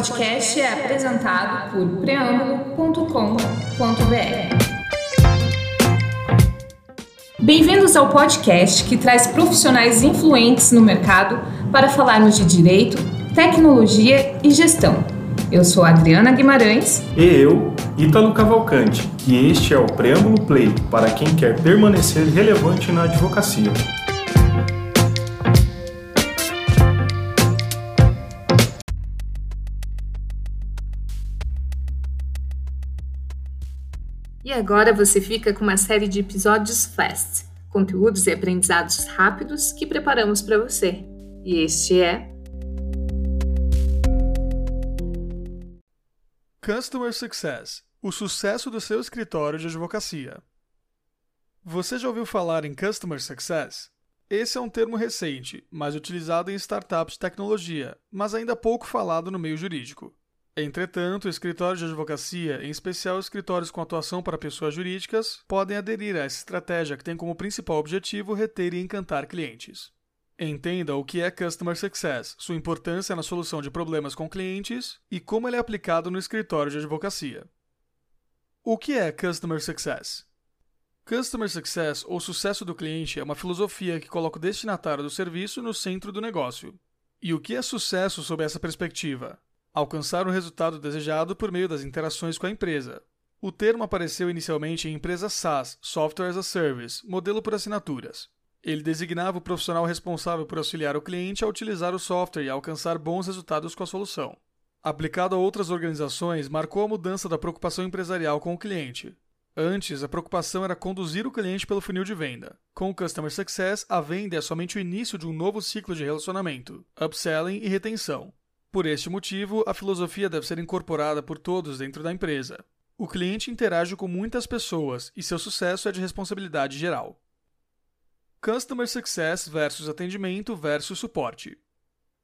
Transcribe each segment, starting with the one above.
podcast é apresentado por preâmbulo.com.br. Bem-vindos ao podcast que traz profissionais influentes no mercado para falarmos de direito, tecnologia e gestão. Eu sou Adriana Guimarães. E eu, Ítalo Cavalcante. E este é o Preâmbulo Play para quem quer permanecer relevante na advocacia. E agora você fica com uma série de episódios Fast, conteúdos e aprendizados rápidos que preparamos para você. E este é Customer Success o sucesso do seu escritório de advocacia. Você já ouviu falar em Customer Success? Esse é um termo recente, mais utilizado em startups de tecnologia, mas ainda pouco falado no meio jurídico. Entretanto, escritórios de advocacia, em especial escritórios com atuação para pessoas jurídicas, podem aderir a essa estratégia que tem como principal objetivo reter e encantar clientes. Entenda o que é Customer Success, sua importância na solução de problemas com clientes e como ele é aplicado no escritório de advocacia. O que é Customer Success? Customer Success, ou sucesso do cliente, é uma filosofia que coloca o destinatário do serviço no centro do negócio. E o que é sucesso sob essa perspectiva? Alcançar o resultado desejado por meio das interações com a empresa. O termo apareceu inicialmente em empresas SaaS, Software as a Service, modelo por assinaturas. Ele designava o profissional responsável por auxiliar o cliente a utilizar o software e alcançar bons resultados com a solução. Aplicado a outras organizações, marcou a mudança da preocupação empresarial com o cliente. Antes, a preocupação era conduzir o cliente pelo funil de venda. Com o Customer Success, a venda é somente o início de um novo ciclo de relacionamento, upselling e retenção. Por este motivo, a filosofia deve ser incorporada por todos dentro da empresa. O cliente interage com muitas pessoas e seu sucesso é de responsabilidade geral. Customer Success versus atendimento versus suporte.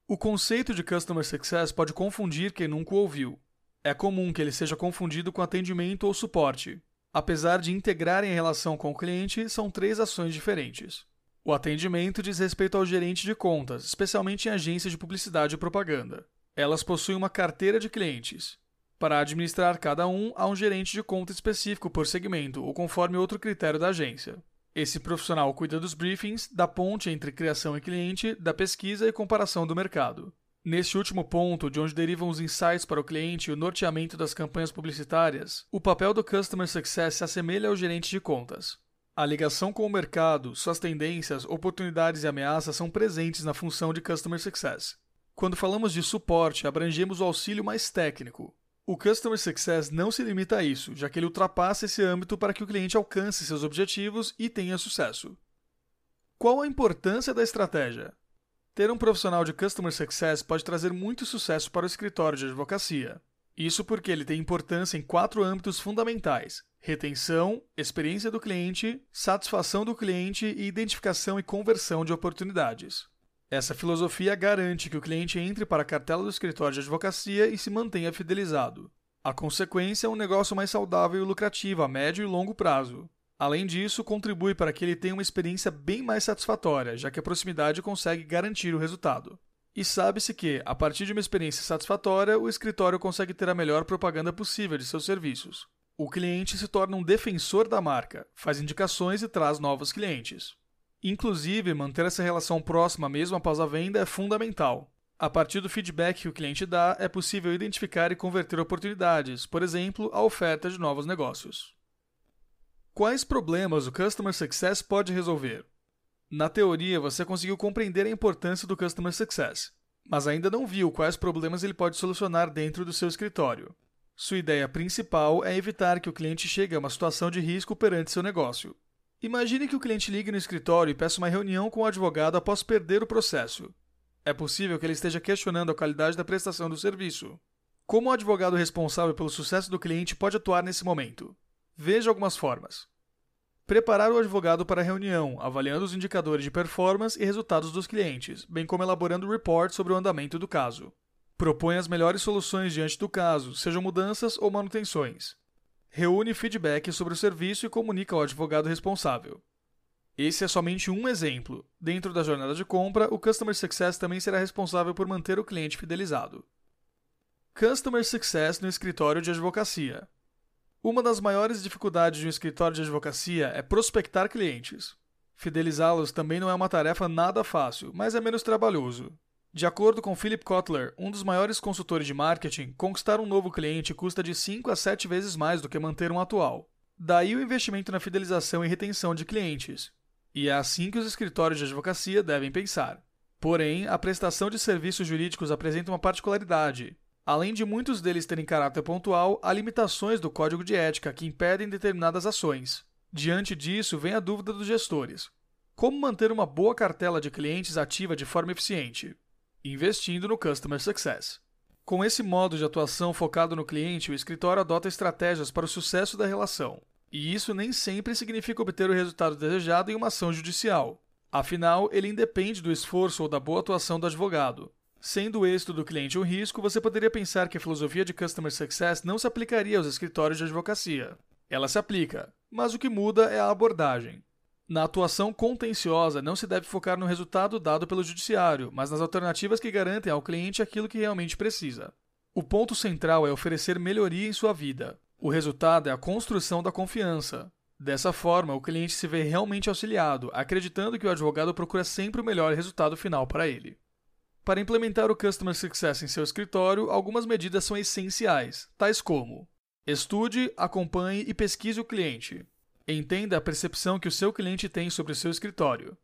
O conceito de Customer Success pode confundir quem nunca o ouviu. É comum que ele seja confundido com atendimento ou suporte. Apesar de integrarem a relação com o cliente, são três ações diferentes. O atendimento diz respeito ao gerente de contas, especialmente em agências de publicidade e propaganda. Elas possuem uma carteira de clientes. Para administrar cada um, há um gerente de conta específico por segmento ou conforme outro critério da agência. Esse profissional cuida dos briefings, da ponte entre criação e cliente, da pesquisa e comparação do mercado. Neste último ponto, de onde derivam os insights para o cliente e o norteamento das campanhas publicitárias, o papel do Customer Success se assemelha ao gerente de contas. A ligação com o mercado, suas tendências, oportunidades e ameaças são presentes na função de Customer Success. Quando falamos de suporte, abrangemos o auxílio mais técnico. O Customer Success não se limita a isso, já que ele ultrapassa esse âmbito para que o cliente alcance seus objetivos e tenha sucesso. Qual a importância da estratégia? Ter um profissional de Customer Success pode trazer muito sucesso para o escritório de advocacia. Isso porque ele tem importância em quatro âmbitos fundamentais: retenção, experiência do cliente, satisfação do cliente e identificação e conversão de oportunidades. Essa filosofia garante que o cliente entre para a cartela do escritório de advocacia e se mantenha fidelizado. A consequência é um negócio mais saudável e lucrativo a médio e longo prazo. Além disso, contribui para que ele tenha uma experiência bem mais satisfatória, já que a proximidade consegue garantir o resultado. E sabe-se que, a partir de uma experiência satisfatória, o escritório consegue ter a melhor propaganda possível de seus serviços. O cliente se torna um defensor da marca, faz indicações e traz novos clientes. Inclusive, manter essa relação próxima mesmo após a venda é fundamental. A partir do feedback que o cliente dá, é possível identificar e converter oportunidades, por exemplo, a oferta de novos negócios. Quais problemas o Customer Success pode resolver? Na teoria, você conseguiu compreender a importância do Customer Success, mas ainda não viu quais problemas ele pode solucionar dentro do seu escritório. Sua ideia principal é evitar que o cliente chegue a uma situação de risco perante seu negócio. Imagine que o cliente ligue no escritório e peça uma reunião com o advogado após perder o processo. É possível que ele esteja questionando a qualidade da prestação do serviço. Como o advogado responsável pelo sucesso do cliente pode atuar nesse momento? Veja algumas formas. Preparar o advogado para a reunião, avaliando os indicadores de performance e resultados dos clientes, bem como elaborando reports sobre o andamento do caso. Propõe as melhores soluções diante do caso, sejam mudanças ou manutenções reúne feedback sobre o serviço e comunica ao advogado responsável. Esse é somente um exemplo. Dentro da jornada de compra, o Customer Success também será responsável por manter o cliente fidelizado. Customer Success no escritório de advocacia. Uma das maiores dificuldades de um escritório de advocacia é prospectar clientes. Fidelizá-los também não é uma tarefa nada fácil, mas é menos trabalhoso. De acordo com Philip Kotler, um dos maiores consultores de marketing, conquistar um novo cliente custa de 5 a 7 vezes mais do que manter um atual. Daí o investimento na fidelização e retenção de clientes. E é assim que os escritórios de advocacia devem pensar. Porém, a prestação de serviços jurídicos apresenta uma particularidade. Além de muitos deles terem caráter pontual, há limitações do código de ética que impedem determinadas ações. Diante disso, vem a dúvida dos gestores: como manter uma boa cartela de clientes ativa de forma eficiente? Investindo no Customer Success. Com esse modo de atuação focado no cliente, o escritório adota estratégias para o sucesso da relação. E isso nem sempre significa obter o resultado desejado em uma ação judicial. Afinal, ele independe do esforço ou da boa atuação do advogado. Sendo o êxito do cliente um risco, você poderia pensar que a filosofia de Customer Success não se aplicaria aos escritórios de advocacia. Ela se aplica, mas o que muda é a abordagem. Na atuação contenciosa, não se deve focar no resultado dado pelo judiciário, mas nas alternativas que garantem ao cliente aquilo que realmente precisa. O ponto central é oferecer melhoria em sua vida. O resultado é a construção da confiança. Dessa forma, o cliente se vê realmente auxiliado, acreditando que o advogado procura sempre o melhor resultado final para ele. Para implementar o Customer Success em seu escritório, algumas medidas são essenciais, tais como: estude, acompanhe e pesquise o cliente. Entenda a percepção que o seu cliente tem sobre o seu escritório.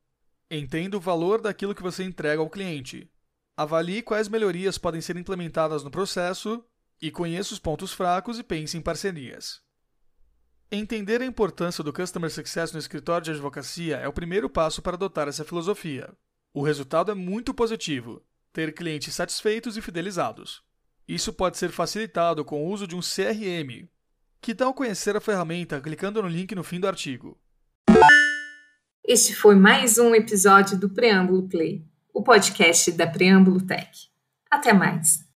Entenda o valor daquilo que você entrega ao cliente. Avalie quais melhorias podem ser implementadas no processo e conheça os pontos fracos e pense em parcerias. Entender a importância do Customer Success no escritório de advocacia é o primeiro passo para adotar essa filosofia. O resultado é muito positivo, ter clientes satisfeitos e fidelizados. Isso pode ser facilitado com o uso de um CRM. Que tal conhecer a ferramenta clicando no link no fim do artigo? Este foi mais um episódio do Preâmbulo Play, o podcast da Preâmbulo Tech. Até mais!